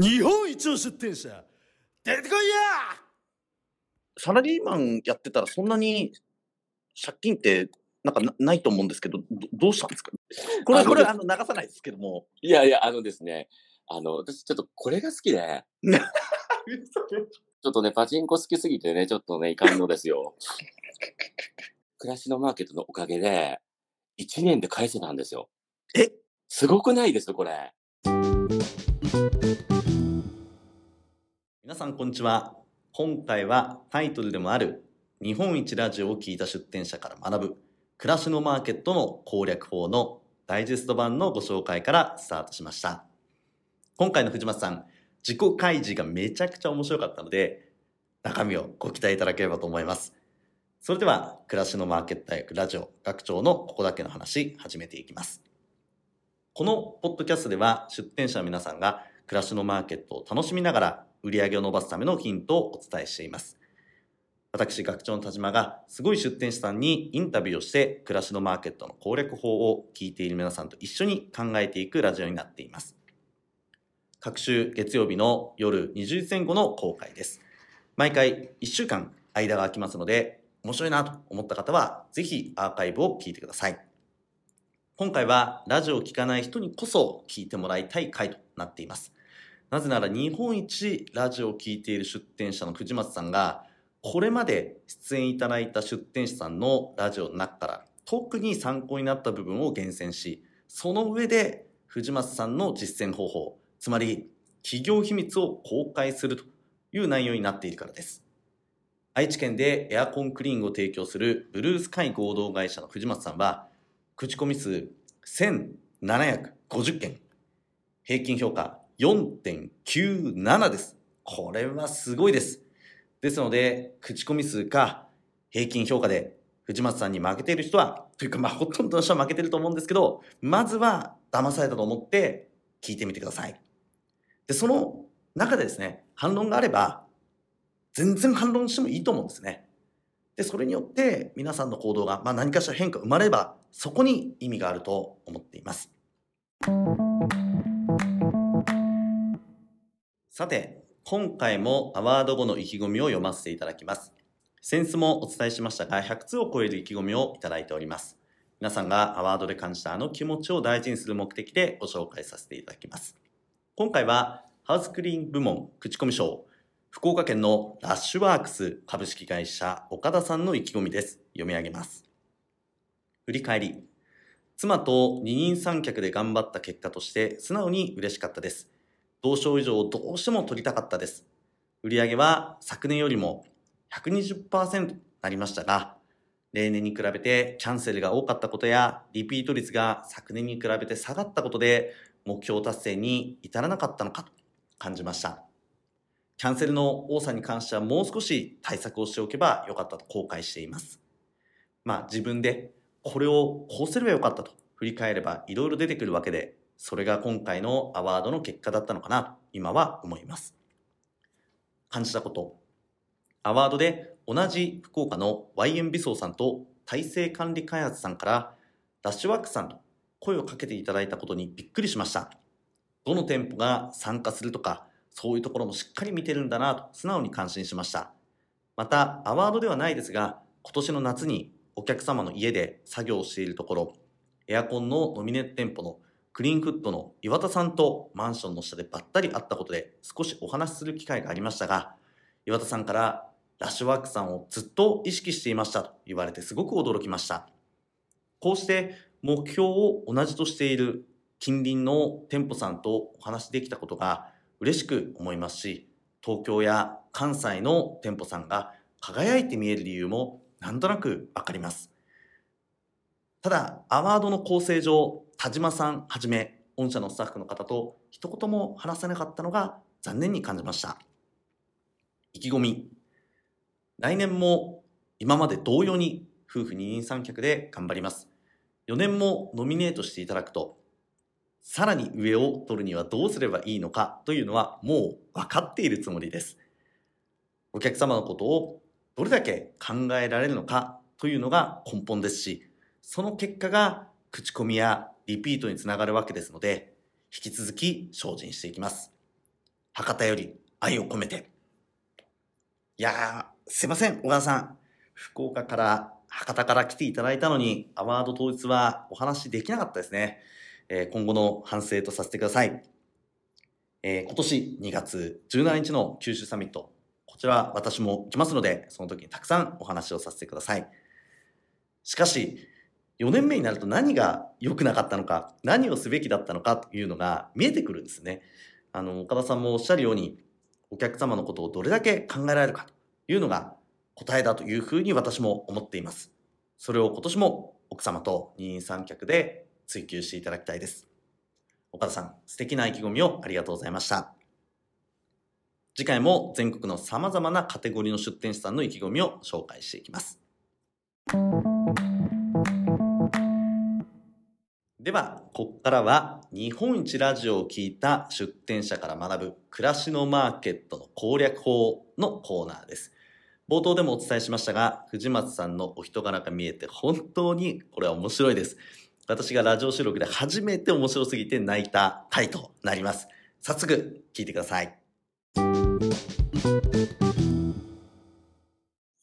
日本一の出店者出てこいやサラリーマンやってたらそんなに借金ってなんかなないと思うんですけど、どどうしたんですか？これ、あのこれ、あの、流さないですけども。いやいや、あのですね、あの、私ちょっとこれが好きで、ちょっとね、パチンコ好きすぎてね、ちょっとね、いかんのですよ。暮らしのマーケットのおかげで、1年で返せたんですよ。え？すごくないですこれ。皆さんこんにちは。今回はタイトルでもある日本一ラジオを聞いた出店者から学ぶ暮らしのマーケットの攻略法のダイジェスト版のご紹介からスタートしました。今回の藤松さん自己開示がめちゃくちゃ面白かったので中身をご期待いただければと思います。それでは暮らしのマーケット大学ラジオ学長のここだけの話始めていきます。このポッドキャストでは出店者の皆さんが暮らしのマーケットを楽しみながら売り上げを伸ばすためのヒントをお伝えしています。私、学長の田島がすごい出店者さんにインタビューをして暮らしのマーケットの攻略法を聞いている皆さんと一緒に考えていくラジオになっています。各週月曜日の夜20時前後の公開です。毎回1週間間が空きますので、面白いなと思った方はぜひアーカイブを聞いてください。今回はラジオを聞かない人にこそ聞いてもらいたい回となっています。なぜなら日本一ラジオを聞いている出店者の藤松さんがこれまで出演いただいた出店者さんのラジオの中から特に参考になった部分を厳選しその上で藤松さんの実践方法つまり企業秘密を公開するという内容になっているからです。愛知県でエアコンクリーンを提供するブルースカイ合同会社の藤松さんは口コミ数1750件平均評価4.97です。これはすごいです。ですので、口コミ数か平均評価で藤松さんに負けている人は、というかまあほとんどの人は負けてると思うんですけど、まずは騙されたと思って聞いてみてください。で、その中でですね、反論があれば、全然反論してもいいと思うんですね。で、それによって皆さんの行動が、まあ、何かしら変化生まれれば、そこに意味があると思っています。さて、今回もアワード後の意気込みを読ませていただきます。先日もお伝えしましたが、100通を超える意気込みをいただいております。皆さんがアワードで感じたあの気持ちを大事にする目的でご紹介させていただきます。今回は、ハウスクリーン部門口コミ賞、福岡県のラッシュワークス株式会社岡田さんの意気込みです。読み上げます。振り返り。妻と二人三脚で頑張った結果として素直に嬉しかったです。同賞以上をどうしても取りたかったです。売上は昨年よりも120%となりましたが、例年に比べてキャンセルが多かったことやリピート率が昨年に比べて下がったことで目標達成に至らなかったのかと感じました。キャンセルの多さに関してはもう少し対策をしておけばよかったと後悔しています。まあ自分でこれをこうすればよかったと振り返ればいろいろ出てくるわけで、それが今回のアワードの結果だったのかなと今は思います。感じたこと。アワードで同じ福岡の YM 美装さんと体制管理開発さんからラッシュワークさんと声をかけていただいたことにびっくりしました。どの店舗が参加するとか、そういうところもしっかり見てるんだなと素直に感心しました。また、アワードではないですが、今年の夏にお客様の家で作業しているところ、エアコンのノミネート店舗のクリーンフットの岩田さんとマンションの下でばったり会ったことで少しお話しする機会がありましたが、岩田さんからラッシュワークさんをずっと意識していましたと言われてすごく驚きました。こうして目標を同じとしている近隣の店舗さんとお話しできたことが嬉しく思いますし、東京や関西の店舗さんが輝いて見える理由もなんとなくわかります。ただ、アワードの構成上、田島さんはじめ、御社のスタッフの方と一言も話せなかったのが残念に感じました。意気込み。来年も今まで同様に夫婦二人三脚で頑張ります。4年もノミネートしていただくと、さらに上を取るにはどうすればいいのかというのはもう分かっているつもりです。お客様のことをどれだけ考えられるのかというのが根本ですし、その結果が口コミやリピートにつながるわけですので、引き続き精進していきます。博多より愛を込めて。いやー、すいません、小川さん。福岡から、博多から来ていただいたのに、アワード当日はお話できなかったですね。えー今後の反省とさせてください。えー今年2月17日の九州サミット、こちら私も来ますので、その時にたくさんお話をさせてください。しかし、4年目になると何が良くなかったのか、何をすべきだったのかというのが見えてくるんですね。あの、岡田さんもおっしゃるように、お客様のことをどれだけ考えられるかというのが答えだというふうに私も思っています。それを今年も奥様と二人三脚で追求していただきたいです。岡田さん、素敵な意気込みをありがとうございました。次回も全国の様々なカテゴリーの出店者さんの意気込みを紹介していきます。では、ここからは日本一ラジオを聞いた出店者から学ぶ暮らしのマーケットの攻略法のコーナーです。冒頭でもお伝えしましたが、藤松さんのお人柄が見えて本当にこれは面白いです。私がラジオ収録で初めて面白すぎて泣いた回となります。早速聞いてください。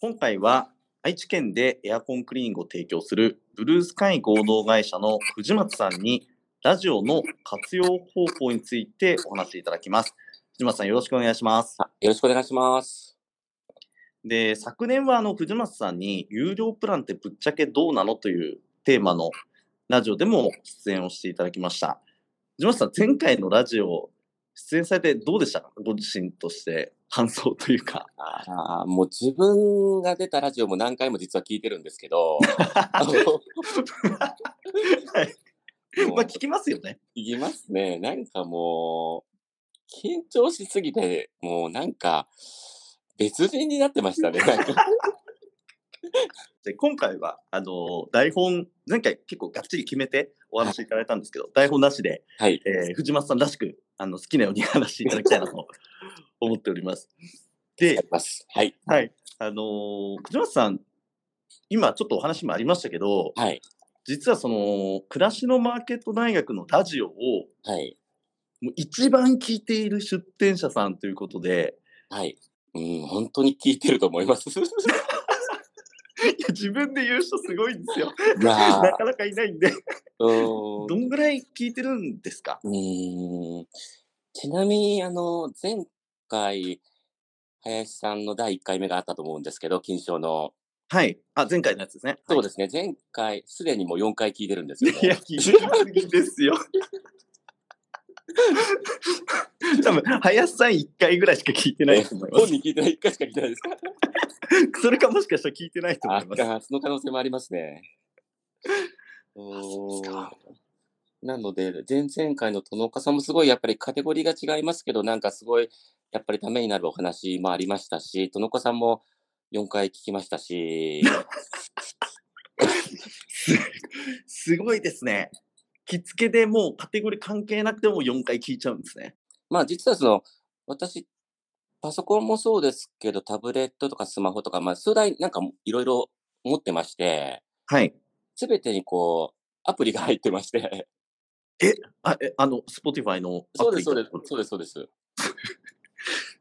今回は愛知県でエアコンクリーニングを提供するブルースカイ合同会社の藤松さんにラジオの活用方法についてお話しいただきます。藤松さんよろしくお願いします。あよろしくお願いします。で、昨年はあの藤松さんに有料プランってぶっちゃけどうなのというテーマのラジオでも出演をしていただきました。藤松さん、前回のラジオ出演されてどうでしたか？ご自身として感想というか。あーもう自分が出たラジオも何回も実は聞いてるんですけど、まあ聞きますよね。聞きますね。なんかもう、緊張しすぎて、もうなんか、別人になってましたね。で今回はあの台本前回結構がっちり決めてお話しいただいたんですけど、台本なしで、はい。えー藤松さんらしくあの好きなように話していただきたいなと 思っております。で。はい。はい。あのー藤松さん、今ちょっとお話もありましたけど、はい。実はその、暮らしのマーケット大学のラジオを、はい。もう一番聞いている出展者さんということで、はい。うん、本当に聞いてると思います。自分で言う人すごいんですよ。なかなかいないんで。どんぐらい聞いてるんですか？うーんちなみに、あの、前回、林さんの第1回目があったと思うんですけど、金賞の。はい。あ、前回のやつですね。そうですね、前回、すでにもう4回聞いてるんですよ、ね。いや、聞いてすぎですよ。多分、林さん1回ぐらいしか聞いてないと思いま本人聞いてない1回しか聞いてないですか？す。それかもしかしたら聞いてないと思あいます。あその可能性もありますね。なので、前々回の殿岡さんもすごいやっぱりカテゴリーが違いますけど、なんかすごいやっぱりためになるお話もありましたし、殿岡さんも4回聞きましたし、すすごいですね。着付けでもうカテゴリー関係なくても4回聞いちゃうんですね。まあ実はその、私、パソコンもそうですけど、タブレットとかスマホとか、まあ数台なんかいろいろ持ってまして、はい。すべてにこう、アプリが入ってまして、あ、え、あの、Spotify のアそうです、プリそうです、そうです、そうです。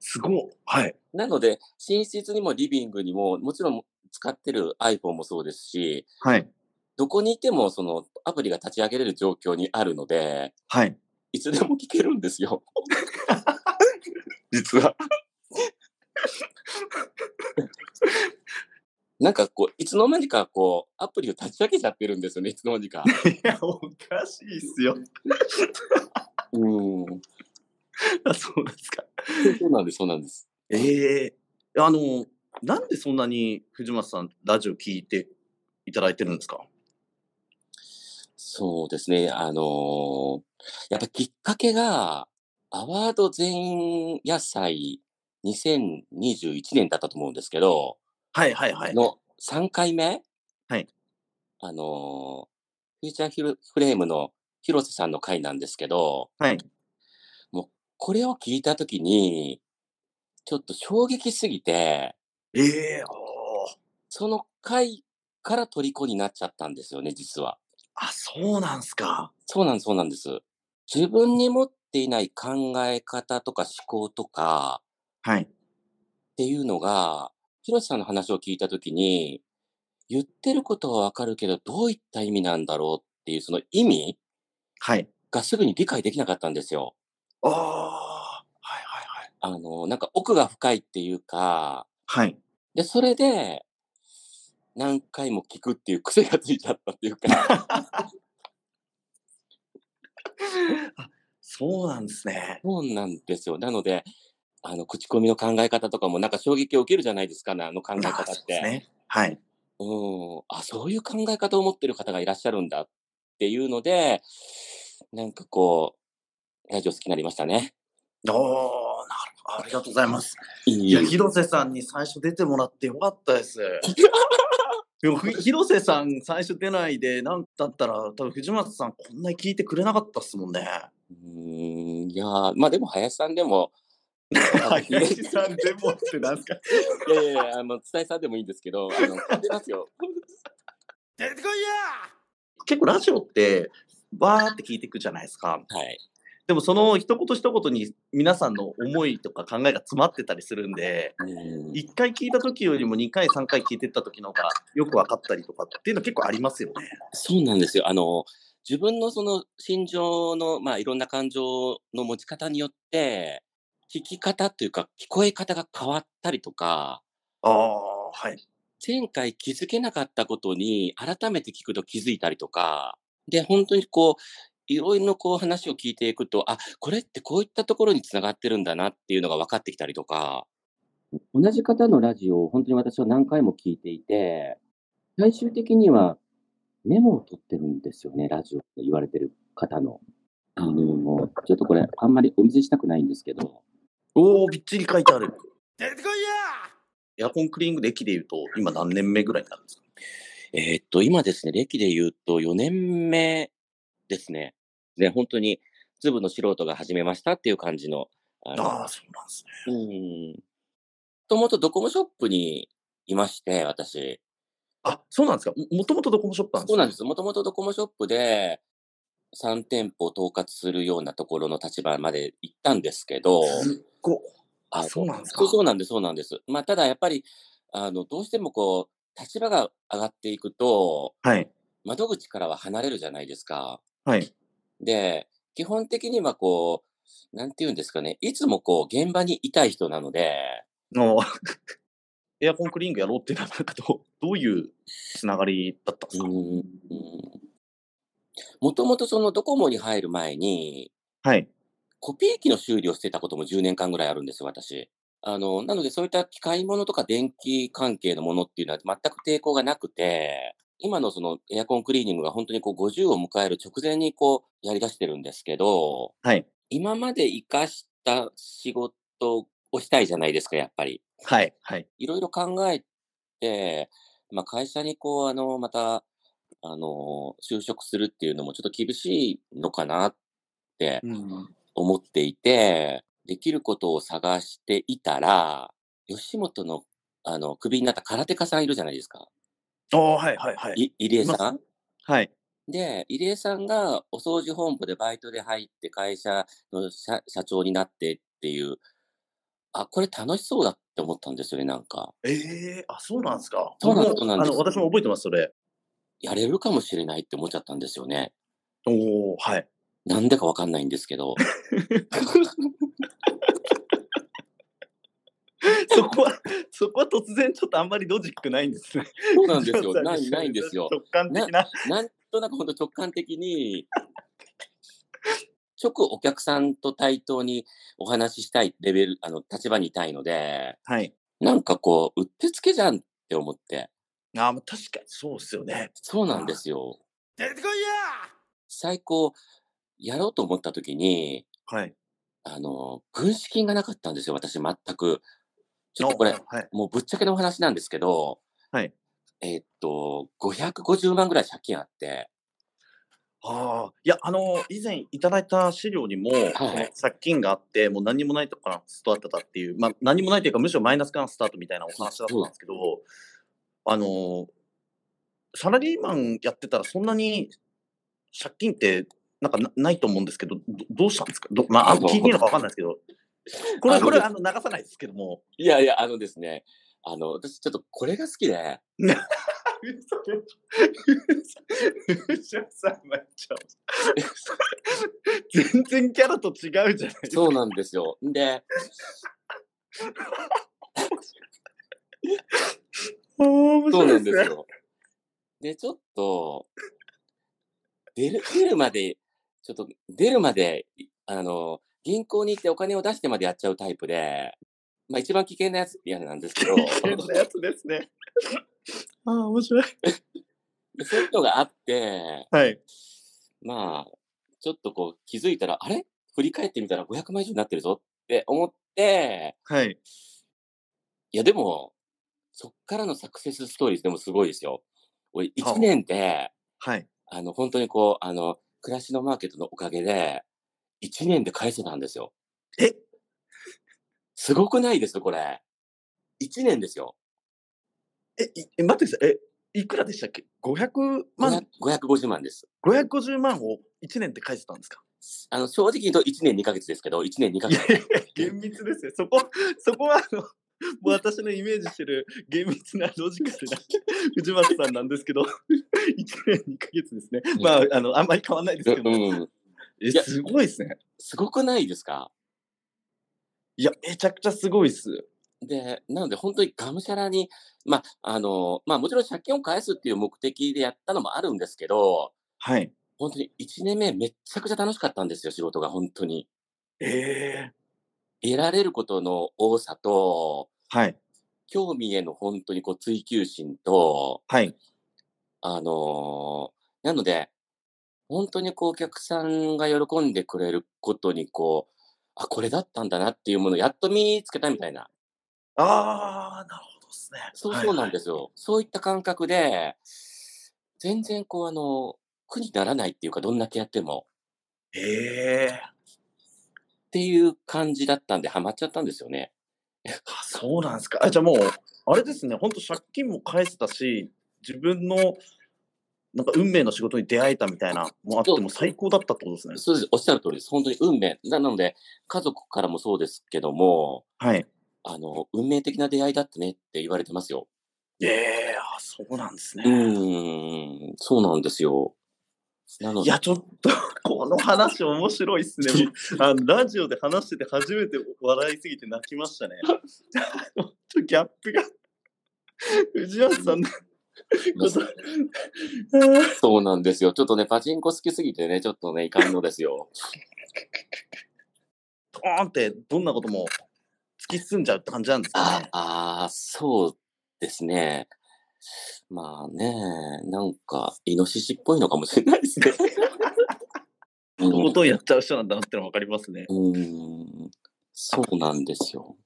すごい。はい。なので、寝室にもリビングにも、もちろん使ってる iPhone もそうですし、はい。どこにいてもそのアプリが立ち上げれる状況にあるので、はい。いつでも聞けるんですよ。実は。なんかこう、いつの間にかこう、アプリを立ち上げちゃってるんですよね、いつの間にか。いや、おかしいっすよ。うん。あそうですか。そうなんです、そうなんです。ええあの、なんでそんなに藤松さん、ラジオ聞いていただいてるんですか？そうですね、あのーやっぱきっかけが、アワード全員野菜2021年だったと思うんですけど、はいはいはい。の3回目はい。あのーフューチャーヒルフレームの広瀬さんの回なんですけど、はい。これを聞いたときに、ちょっと衝撃すぎて、ええおーその回から虜になっちゃったんですよね、実は。あ、そうなんすか。そうなんです、そうなんです。自分に持っっていない考え方とか思考とかはい。っていうのが、広瀬さんの話を聞いたときに、言ってることはわかるけど、どういった意味なんだろうっていう、その意味はい。がすぐに理解できなかったんですよ。ああ、はいはいはい。あの、なんか奥が深いっていうか、はい。で、それで、何回も聞くっていう癖がついちゃったっていうか、そうなんですね。そうなんですよ。なので、あの、口コミの考え方とかもなんか衝撃を受けるじゃないですか、あの考えあ方って。ね。はい。うん。あ、そういう考え方を持ってる方がいらっしゃるんだっていうので、なんかこう、ラジオ好きになりましたね。おー、なるほど。ありがとうございます。いいや、広瀬さんに最初出てもらってよかったです。でも、ふ広瀬さん最初出ないで、なんだったら、多分藤松さんこんなに聞いてくれなかったっすもんね。うーん、いやー、まあでも林さんでも、林さんでもってなんすか？いやいやいや、あの、伝えさんでもいいんですけど、あの、出ますよ。出てこいや結構ラジオって、バーって聞いていくじゃないですか。はい。でもその一言一言に皆さんの思いとか考えが詰まってたりするんで、うん一回聞いた時よりも二回三回聞いてった時の方がよく分かったりとかっていうの結構ありますよね。そうなんですよ。あの、自分のその心情の、まあいろんな感情の持ち方によって、聞き方というか聞こえ方が変わったりとか、ああ、はい。前回気づけなかったことに改めて聞くと気づいたりとか、で、本当にこう、いろいろこう話を聞いていくと、あ、これってこういったところにつながってるんだなっていうのが分かってきたりとか。同じ方のラジオを本当に私は何回も聞いていて、最終的にはメモを取ってるんですよね、ラジオって言われてる方の。あの、ちょっとこれあんまりお見せしたくないんですけど、おお、びっちり書いてある。出てこいやエアコンクリーニング歴で言うと、今何年目ぐらいになるんですか？えーっと、今ですね、歴で言うと4年目ですね。で、本当に粒の素人が始めましたっていう感じの。あのああ、そうなんですね。うん。もともとドコモショップにいまして、私。あ、そうなんですか？ももともとドコモショップなんですそうなんです。もともとドコモショップで3店舗統括するようなところの立場まで行ったんですけど、すっごあそうなんですか？そうそうなんです、そうなんです。まあ、ただやっぱり、あの、どうしてもこう、立場が上がっていくと、はい。窓口からは離れるじゃないですか。はい。で、基本的にはこう、なんて言うんですかね、いつもこう、現場にいたい人なので、の エアコンクリーニングやろうっていうのは、なんかどうどういうつながりだったんですか、もともとそのドコモに入る前に、はい。コピー機の修理をしてたことも10年間ぐらいあるんですよ、私。あの、なのでそういった機械物とか電気関係のものっていうのは全く抵抗がなくて、今のそのエアコンクリーニングが本当にこう50を迎える直前にこうやり出してるんですけど、はい。今まで活かした仕事をしたいじゃないですか、やっぱり。はい。はい。いろいろ考えて、まあ、会社にこう、あの、また、あの、就職するっていうのもちょっと厳しいのかなってうん。思っていて、できることを探していたら、吉本の、あの、クビになった空手家さんいるじゃないですか。ああ、はい。はい。はい。い入江さん？はい。で、入江さんがお掃除本部でバイトで入って会社の社社長になってっていう、あ、これ楽しそうだって思ったんですよね、なんか。ええあ、そうなんですか。そうなんです私も覚えてます、それ。やれるかもしれないって思っちゃったんですよね。おおはい。なんでかわかんないんですけど。そこは、そこは突然ちょっとあんまりロジックないんですね。そうなんですよ。ない、ないんですよ。直感的な。なんとなくほんと直感的に、直お客さんと対等にお話ししたいレベル、あの、立場にいたいので、はい。なんかこう、うってつけじゃんって思って。あまあ確かにそうですよね。そうなんですよ。出てこいや最高、やろうと思った時に、はい。あの、軍資金がなかったんですよ、私全く。ちょっとこれ、はい。もうぶっちゃけのお話なんですけど、はい。えーっと、550万ぐらい借金あって、ああ、いや、あの、以前いただいた資料にも、その借金があって、もう何にもないとこからスタートだっていう、まあ、何もないというか、むしろマイナスからのスタートみたいなお話だったんですけど、あの、サラリーマンやってたら、そんなに借金ってなんかなないと思うんですけど、どどうしたんですか？どまあ、聞いていいのかわかんないですけど、これ、これ、あの、流さないですけども。いやいや、あのですね、あの、私ちょっとこれが好きで、嘘で嘘さんまちゃん全然キャラと違うじゃないですか。そうなんですよ。で、そうなん。ですよ。で、ちょ。っと、出る、出るまで、ちょ。っと出るまで、いあの、銀行に行ってお金を出してまでやっちゃうタイプで、まあ一番危険なやつってやつなんですけど、危険なやつですね。ああ、面白い。でそういうのがあって、はい。まあ、ちょっとこう気づいたら、あれ？振り返ってみたら500万以上になってるぞって思って、はい。いやでも、そっからのサクセスストーリーでもすごいですよ。俺はあ1年で、はい。あの、本当にこう、あの、暮らしのマーケットのおかげで、1年で返せたんですよ。え？すごくないですこれ。1年ですよ。え、いえ待ってください。え、いくらでしたっけ ?500 万、500 550万です。550万を1年で返せたんですか？あの、正直言うと1年2ヶ月ですけど、1年2ヶ月。厳密ですよ。そこ、そこは、あの、もう私のイメージしてる厳密なロジカルな藤松さんなんですけど、1年2ヶ月ですね。まあ、あの、あんまり変わんないですけど、うん。え、いやすごいですね。すごくないですか？いや、めちゃくちゃすごいっす。で、なので本当にがむしゃらに、まあ、あの、まあもちろん借金を返すっていう目的でやったのもあるんですけど、はい。本当に1年目めっちゃくちゃ楽しかったんですよ、仕事が本当に。ええ得られることの多さと、はい。興味への本当にこう追求心と、はい。あのーなので、本当にこうお客さんが喜んでくれることにこう、あ、これだったんだなっていうものをやっと見つけたみたいな。ああ、なるほどですね。そうそうなんですすよ。そういった感覚で、全然こうあの、苦にならないっていうか、どんだけやっても。ええっていう感じだったんで、ハマっちゃったんですよね。あそうなんですか。あじゃあもう、あれですね、本当借金も返せたし、自分のなんか運命の仕事に出会えたみたいなもあっても最高だったってことですね。そうです。おっしゃる通りです。本当に運命。なので、家族からもそうですけども、はい。あの、運命的な出会いだったねって言われてますよ。ええあ、そうなんですね。うーん、そうなんですよ。なので、いや、ちょっと、この話面白いっすね。あのラジオで話してて初めて笑いすぎて泣きましたね。ちょっとギャップが。藤原さんの そうなんですよ。ちょっとね、パチンコ好きすぎてね、ちょっとね、いかんのですよ。ドーンってどんなことも突き進んじゃうって感じなんですかあね。あー、そうですね。まあね、なんか、イノシシっぽいのかもしれないですね。うとことんやっちゃう人なんだなってのわかりますね。うーん、そうなんですよ。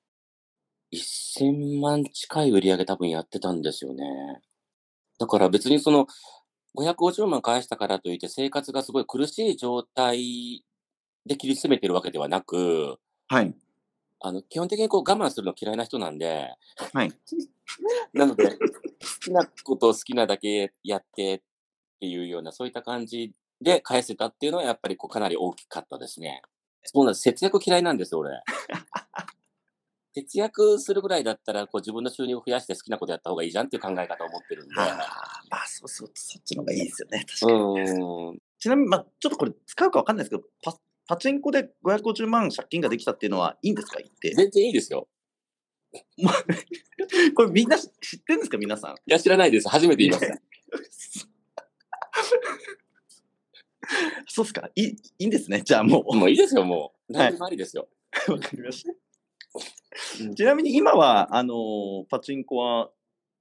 1000万近い売り上げ多分やってたんですよね。だから別にその、550万返したからといって生活がすごい苦しい状態で切り詰めてるわけではなく、はい。あの、基本的にこう我慢するの嫌いな人なんで、はい。なので、好きなことを好きなだけやってっていうような、そういった感じで返せたっていうのはやっぱりこうかなり大きかったですね。そうなんです。節約嫌いなんですよ、俺。節約するぐらいだったら、こう自分の収入を増やして好きなことやった方がいいじゃんっていう考え方を持ってるんで。あーまあ、そうそう、そっちの方がいいですよね。確うかに。ちなみに、まあ、ちょっとこれ使うかわかんないですけど、パパチンコで550万借金ができたっていうのはいいんですか言って。全然いいですよ。これみんな知知ってるんですか皆さん？いや、知らないです。初めて言いました。そうっすかいいいいんですね。じゃあもう。もういいですよ、もう。はい何でもありですよ。わかりました。ちなみに今は、あのーパチンコは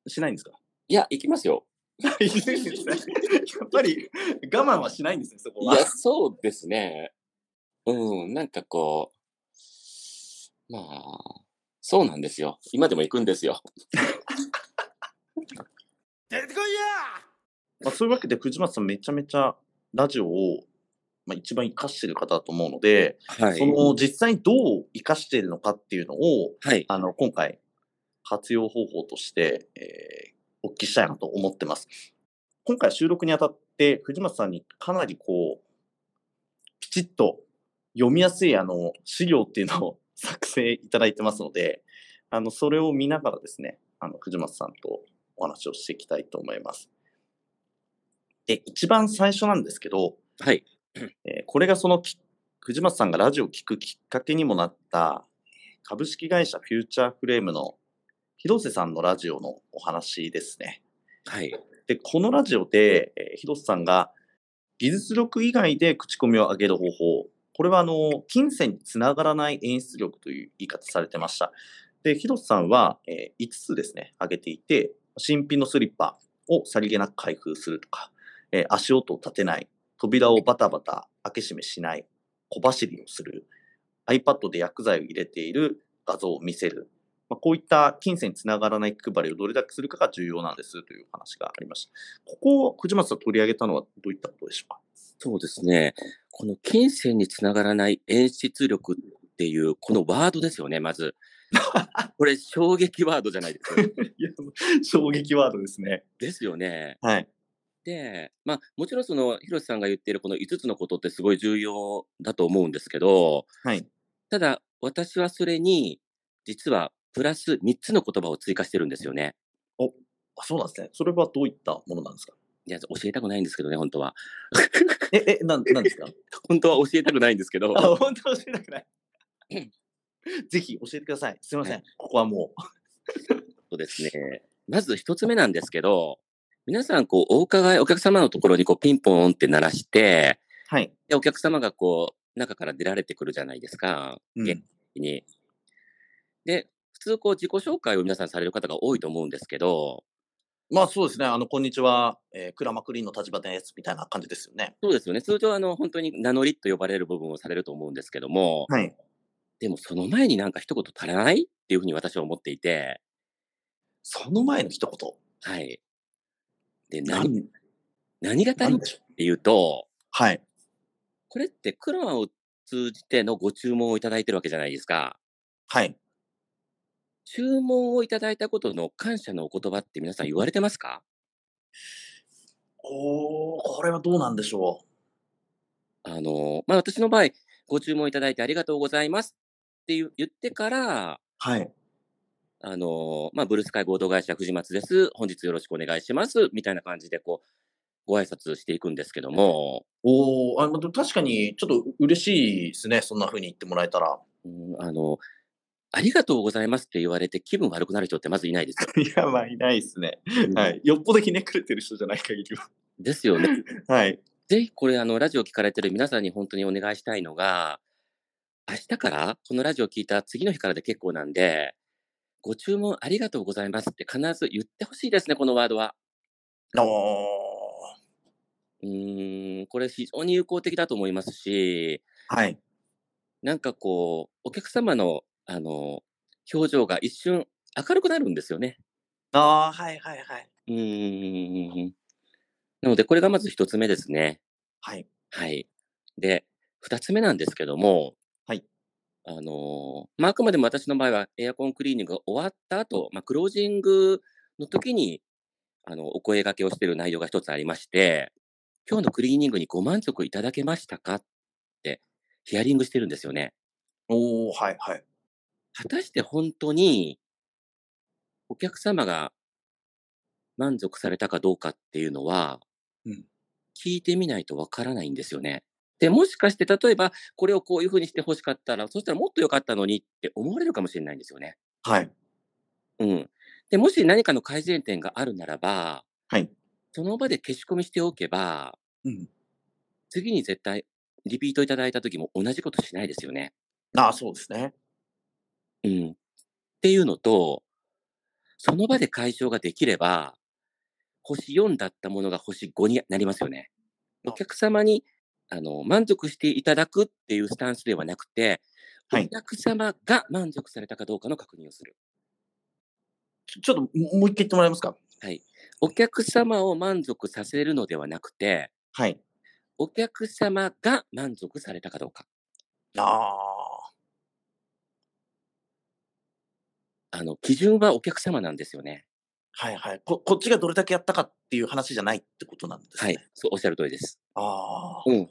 しないんですか？いや、行きますよ。やっぱり我慢はしないんですね、そこは。いや、そうですね。うん、なんかこう、まあ、そうなんですよ。今でも行くんですよ。まあ、そういうわけで藤松さんめちゃめちゃラジオを、まあ、一番活かしてる方だと思うので、はその実際にどう活かしているのかっていうのをはい。あの今回活用方法として、えーお聞きしたいなと思ってます。今回収録にあたって藤松さんにかなりこうきちっと読みやすいあの資料っていうのを 作成いただいてますので、あのそれを見ながらですね、あの藤松さんとお話をしていきたいと思います。で、一番最初なんですけど、はい。えーこれがそのき藤松さんがラジオを聞くきっかけにもなった株式会社フューチャーフレームの広瀬さんのラジオのお話ですね。はい。で、このラジオで、えー広瀬さんが技術力以外で口コミを上げる方法、これはあの、金銭につながらない演出力という言い方されてました。で、広瀬さんは、えー5つですね、上げていて、新品のスリッパをさりげなく開封するとか、えー足音を立てない、扉をバタバタ開け閉めしない、小走りをする、iPad で薬剤を入れている画像を見せる、まあ、こういった金銭につながらない気配りをどれだけするかが重要なんですという話がありました。ここを藤松さん取り上げたのはどういったことでしょうか？そうですね。この金銭につながらない演出力っていう、このワードですよね、まず。これ、衝撃ワードじゃないですか。衝撃ワードですね。ですよね。はい。で、まあ、もちろんその、広瀬さんが言っているこの5つのことってすごい重要だと思うんですけど、はい。ただ、私はそれに、実は、プラス3つの言葉を追加してるんですよね。あそうなんですね。それはどういったものなんですか？いや、教えたくないんですけどね、本当は。え、え、なん、なんですか？本当は教えたくないんですけど、あ、本当は教えたくない。ぜひ教えてください。すいません。はいここはも そうですね。まず一つ目なんですけど、皆さん、こう、お伺い、お客様のところにこう、ピンポンって鳴らして、う。はい。で、お客様がこう、中から出られてくるじゃないですか。うん元気に。で、普通、こう、自己紹介を皆さんされる方が多いと思うんですけど、まあそうですね。あの、こんにちは。えー、クラマクリーンの立場です。みたいな感じですよね。そうですよね。通常、あの、本当に名乗りと呼ばれる部分をされると思うんですけども、はい。でもその前になんか一言足らないっていうふうに私は思っていて、その前の一言。はい。で、何、何、何が足りないっていうと、はい。これってクロアを通じてのご注文をいただいてるわけじゃないですか。はい。注文をいただいたことの感謝のお言葉って皆さん言われてますか？おー、これはどうなんでしょあの、まあ、私の場合、ご注文いただいてありがとうございますって言ってから、う。はい。あの、まあ、ブルースカイ合同会社藤松です。本日よろしくお願いします。みたいな感じで、こう、ご挨拶していくんですけども、おー、あまあ確かにちょっと嬉しいですね。そんな風に言ってもらえたら。うん、あの、ありがとうございますって言われて気分悪くなる人ってまずいないですよ。いや、まあ、いないですね。はい。よっぽどひねくれてる人じゃない限りは。ですよね。はい。ぜひこれ、あの、ラジオ聞かれてる皆さんに本当にお願いしたいのが、明日から、このラジオ聞いた次の日からで結構なんで、ご注文ありがとうございますって必ず言ってほしいですね、このワードは。おうーん、これ非常に有効的だと思いますし、ー。はい。なんかこう、お客様の、あの、表情が一瞬明るくなるんですよね。ああ、はいはいはい。うーん。なので、これがまず一つ目ですね。はい。はい。で、二つ目なんですけども、はい。あのーまあ、あくまでも私の場合はエアコンクリーニングが終わった後、まあ、クロージングの時に、あの、お声掛けをしている内容が一つありまして、今日のクリーニングにご満足いただけましたかって、ヒアリングしてるんですよね。おー、はいはい。果たして本当に、お客様が満足されたかどうかっていうのは、うん聞いてみないとわからないんですよね。で、もしかして例えば、これをこういうふうにして欲しかったら、そしたらもっと良かったのにって思われるかもしれないんですよね。はい。うん。で、もし何かの改善点があるならば、はい。その場で消し込みしておけば、うん。次に絶対リピートいただいた時も同じことしないですよね。ああ、そうですね。うん。っていうのと、その場で解消ができれば、星4だったものが星5になりますよね。あお客様に、あの、満足していただくっていうスタンスではなくて、はいお客様が満足されたかどうかの確認をする。ちょっとももう一回言ってもらえますか？はい。お客様を満足させるのではなくて、はい。お客様が満足されたかどうか。ああ。あの、基準はお客様なんですよね。はいはい。こ、こっちがどれだけやったかっていう話じゃないってことなんですね。はい。そう、おっしゃる通りです。ああ。うん。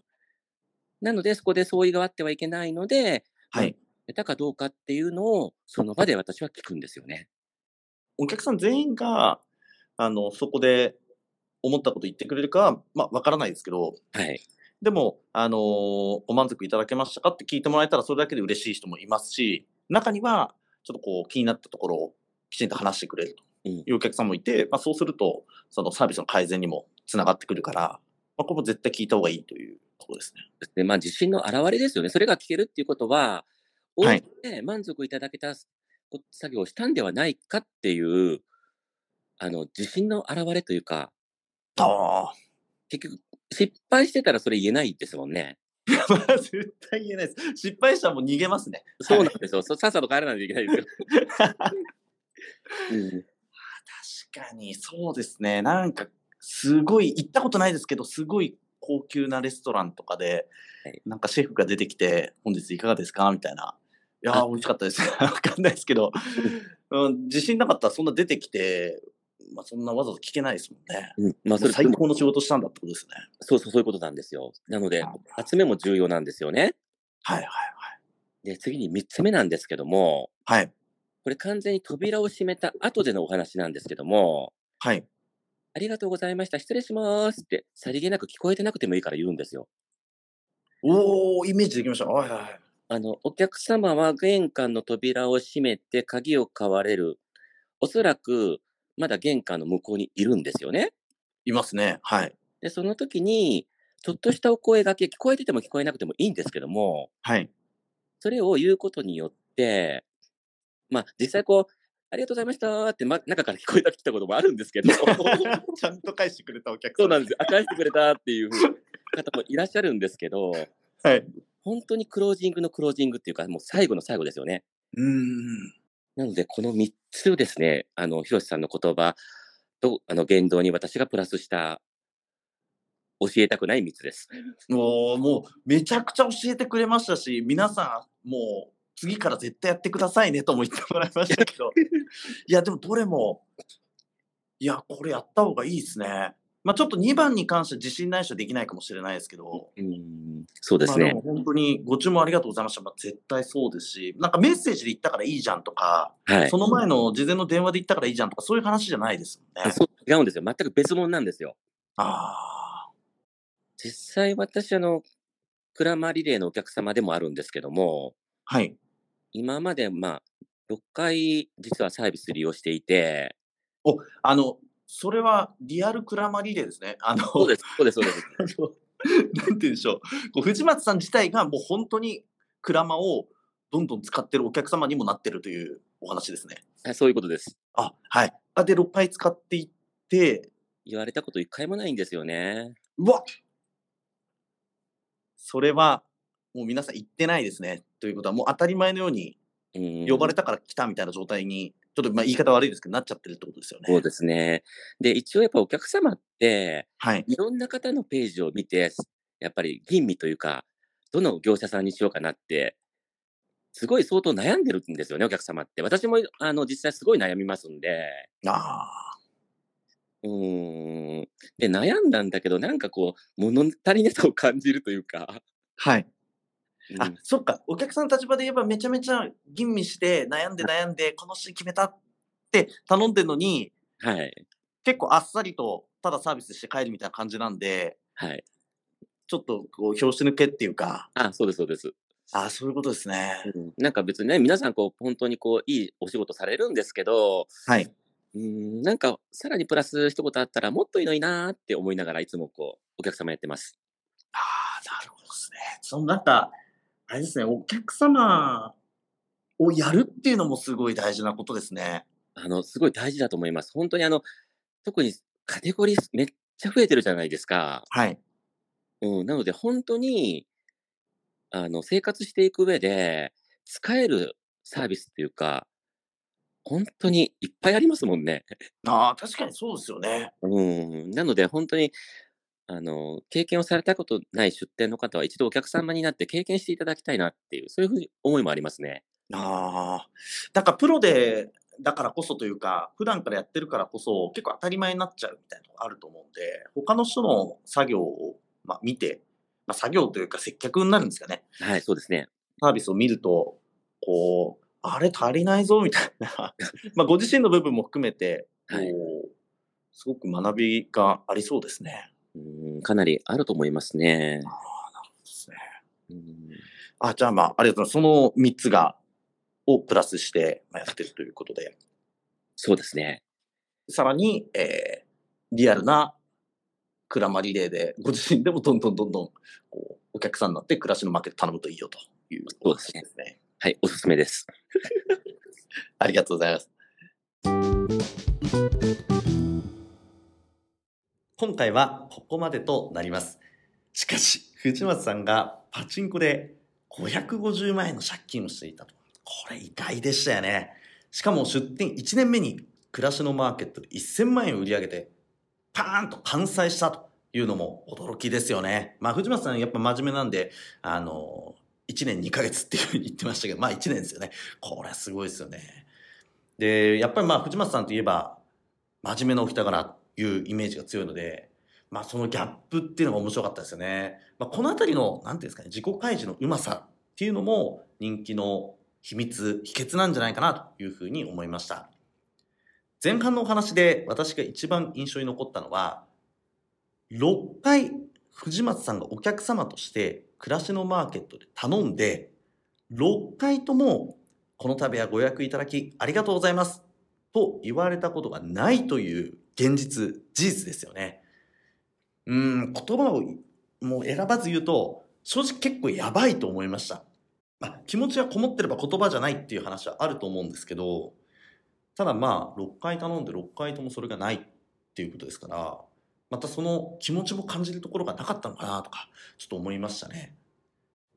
なので、そこで相違があってはいけないので、はい。出たかどうかっていうのを、その場で私は聞くんですよね。お客さん全員が、あの、そこで思ったこと言ってくれるかは、まあ、わからないですけど、はい。でも、あのーご満足いただけましたかって聞いてもらえたら、それだけで嬉しい人もいますし、中には、ちょっとこう、気になったところをきちんと話してくれるとうんいうお客さんもいて、まあ、そうすると、そのサービスの改善にもつながってくるから、まあ、ここも絶対聞いた方がいいというところですね。でまあ、自信の表れですよね。それが聞けるっていうことは、はい大いて満足いただけたこ作業をしたんではないかっていう、あの、自信の表れというか。結局、失敗してたらそれ言えないですもんね。まあ、絶対言えないです。失敗したらもう逃げますね。そうなんですよ。そさっさと帰らないといけないですよ。うん確かに、そうですね。なんか、すごい、行ったことないですけど、すごい高級なレストランとかで、はいなんかシェフが出てきて、本日いかがですかみたいな。いやー、あ美味しかったです。わかんないですけど、うん、自信なかったらそんな出てきて、まあ、そんなわざわざ聞けないですもんね。うんまあ、それ最高の仕事したんだってことですね。そうそう、そういうことなんですよ。なのであ、集めも重要なんですよね。はいはいで、次に3つ目なんですけども、はい。はい。これ完全に扉を閉めた後でのお話なんですけども、はい。ありがとうございました、失礼しますって、さりげなく聞こえてなくてもいいから言うんですよ。おー、イメージできました。はいはいはい。あの、お客様は玄関の扉を閉めて鍵を買われる。おそらく、まだ玄関の向こうにいるんですよね。いますね。はい。で、その時に、ちょっとしたお声がけ、聞こえてても聞こえなくてもいいんですけども、はい。それを言うことによって、まあ、実際こう、ありがとうございましたって、ま、中から聞こえてきたこともあるんですけど、ちゃんと返してくれたお客さん。そうなんですよ。あ、返してくれたっていう方もいらっしゃるんですけど、はい。本当にクロージングのクロージングっていうか、もう最後の最後ですよね。うーん。なので、この3つですね、あの、ひろしさんの言葉と、あの、言動に私がプラスした、教えたくない3つです。もう、もう、めちゃくちゃ教えてくれましたし、皆さん、もう、次から絶対やってくださいねとも言ってもらいましたけど、いや、でもどれも、いや、これやった方がいいですね。まあちょっと2番に関しては自信ない人はできないかもしれないですけど、うん、そうですね。本当にご注文ありがとうございました。まあ、絶対そうですし、なんかメッセージで言ったからいいじゃんとか、はいそ。の前の事前の電話で言ったからいいじゃんとか、そういう話じゃないですもんね。そう違うんですよ。全く別物なんですよ。あ実際私、あの、クラマリレーのお客様でもあるんですけども、あ、はい。今まで、まあ、6回実はサービス利用していて、あの、それはリアルクラマリレーですね。あの、そうです、そうです、そうです。なんて言うんでしょう。こう藤松さん自体がもう本当にクラマをどんどん使ってるお客様にもなってるというお話ですね。はいそういうことです。あ、はい。あ、で、6回使っていって、言われたこと一回もないんですよね。うわそれは、もう皆さん言ってないですね。ということは、もう当たり前のようにうん呼ばれたから来たみたいな状態に、ちょっとまあ言い方悪いですけど、なっちゃってるってことですよね。そうですね。で、一応やっぱお客様って、はい。いろんな方のページを見て、やっぱり吟味というか、どの業者さんにしようかなって、すごい相当悩んでるんですよね、お客様って。私もあの実際すごい悩みますんで。あうーん。で、悩んだんだけど、なんかこう、物足りなさを感じるというか。あ。はい。うんあ、そっか。お客さんの立場で言えばめちゃめちゃ吟味して、悩んで悩んで、このシーン決めたって頼んでるのに、はい。結構あっさりと、ただサービスして帰るみたいな感じなんで、はい。ちょっとこう、拍子抜けっていうか、あ、そうです、そうです。あそういうことですね。うんなんか別にね、皆さんこう、本当にこう、いいお仕事されるんですけど、はい。うーん、なんか、さらにプラス一言あったら、もっといいのになーって思いながら、いつもこう、お客様やってます。ああ、なるほどですね。そのなんか、あれですね、お客様をやるっていうのもすごい大事なことですね。あの、すごい大事だと思います。本当にあの、特にカテゴリーめっちゃ増えてるじゃないですか。はい。うん、なので本当に、あの、生活していく上で、使えるサービスっていうか、本当にいっぱいありますもんね。ああ、確かにそうですよね。うん。なので本当に、あの、経験をされたことない出店の方は一度お客様になって経験していただきたいなっていう、そういうふうに思いもありますね。ああ。なんかプロで、だからこそというか、普段からやってるからこそ、結構当たり前になっちゃうみたいなのがあると思うんで、他の人の作業を、まあ、見て、まあ、作業というか接客になるんですかね。はい、そうですね。サービスを見ると、こう、あれ足りないぞみたいな、まあご自身の部分も含めて、はいこうすごく学びがありそうですね。うん、かなりあると思いますね。ああ、なるほどですね。うんあ、じゃあまあ、ありがとうございます。その3つが、をプラスしてまあやってるということで、そうですね。さらに、えー、リアルなクラマリレーで、ご自身でもどんどんどんどん、こう、お客さんになって暮らしのマーケット頼むといいよというそうですねすね。はい、おすすめです。ありがとうございます。今回はここまでとなります。しかし、藤松さんがパチンコで550万円の借金をしていたと。これ意外でしたよね。しかも出店1年目に暮らしのマーケットで1000万円売り上げて、パーンと完済したというのも驚きですよね。まあ藤松さんやっぱ真面目なんで、あの、1年2ヶ月っていうふうに言ってましたけど、まあ1年ですよね。これすごいですよね。で、やっぱりまあ藤松さんといえば、真面目なお人柄いうイメージが強いので、まあそのギャップっていうのが面白かったですよね。まあこのあたりの、なんていうんですかね、自己開示のうまさっていうのも人気の秘密、秘訣なんじゃないかなというふうに思いました。前半のお話で私が一番印象に残ったのは、6回藤松さんがお客様として暮らしのマーケットで頼んで、6回ともこの度はご予約いただきありがとうございますと言われたことがないという現実、事実ですよね。うん、言葉をもう選ばず言うと、正直結構やばいと思いました。まあ、気持ちがこもってれば言葉じゃないっていう話はあると思うんですけど、ただまあ、6回頼んで6回ともそれがないっていうことですから、またその気持ちも感じるところがなかったのかなとか、ちょっと思いましたね。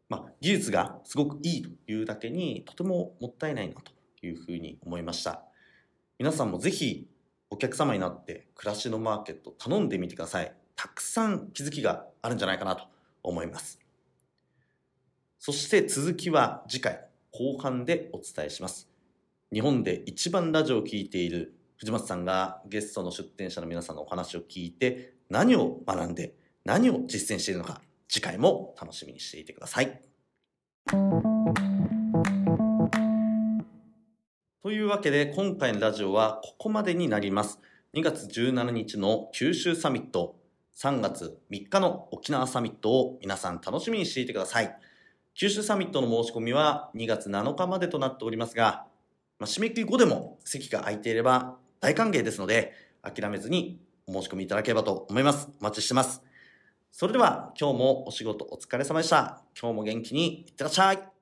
まあ、技術がすごくいいというだけに、とてももったいないなというふうに思いました。皆さんもぜひお客様になって暮らしのマーケット頼んでみてください。たくさん気づきがあるんじゃないかなと思います。そして続きは次回後半でお伝えします。日本で一番ラジオを聴いている藤松さんがゲストの出展者の皆さんのお話を聞いて何を学んで何を実践しているのか次回も楽しみにしていてください。というわけで今回のラジオはここまでになります。2月17日の九州サミット、3月3日の沖縄サミットを皆さん楽しみにしていてください。九州サミットの申し込みは2月7日までとなっておりますが、まあ、締め切り後でも席が空いていれば大歓迎ですので、諦めずにお申し込みいただければと思います。お待ちしてます。それでは今日もお仕事お疲れ様でした。今日も元気にいってらっしゃい。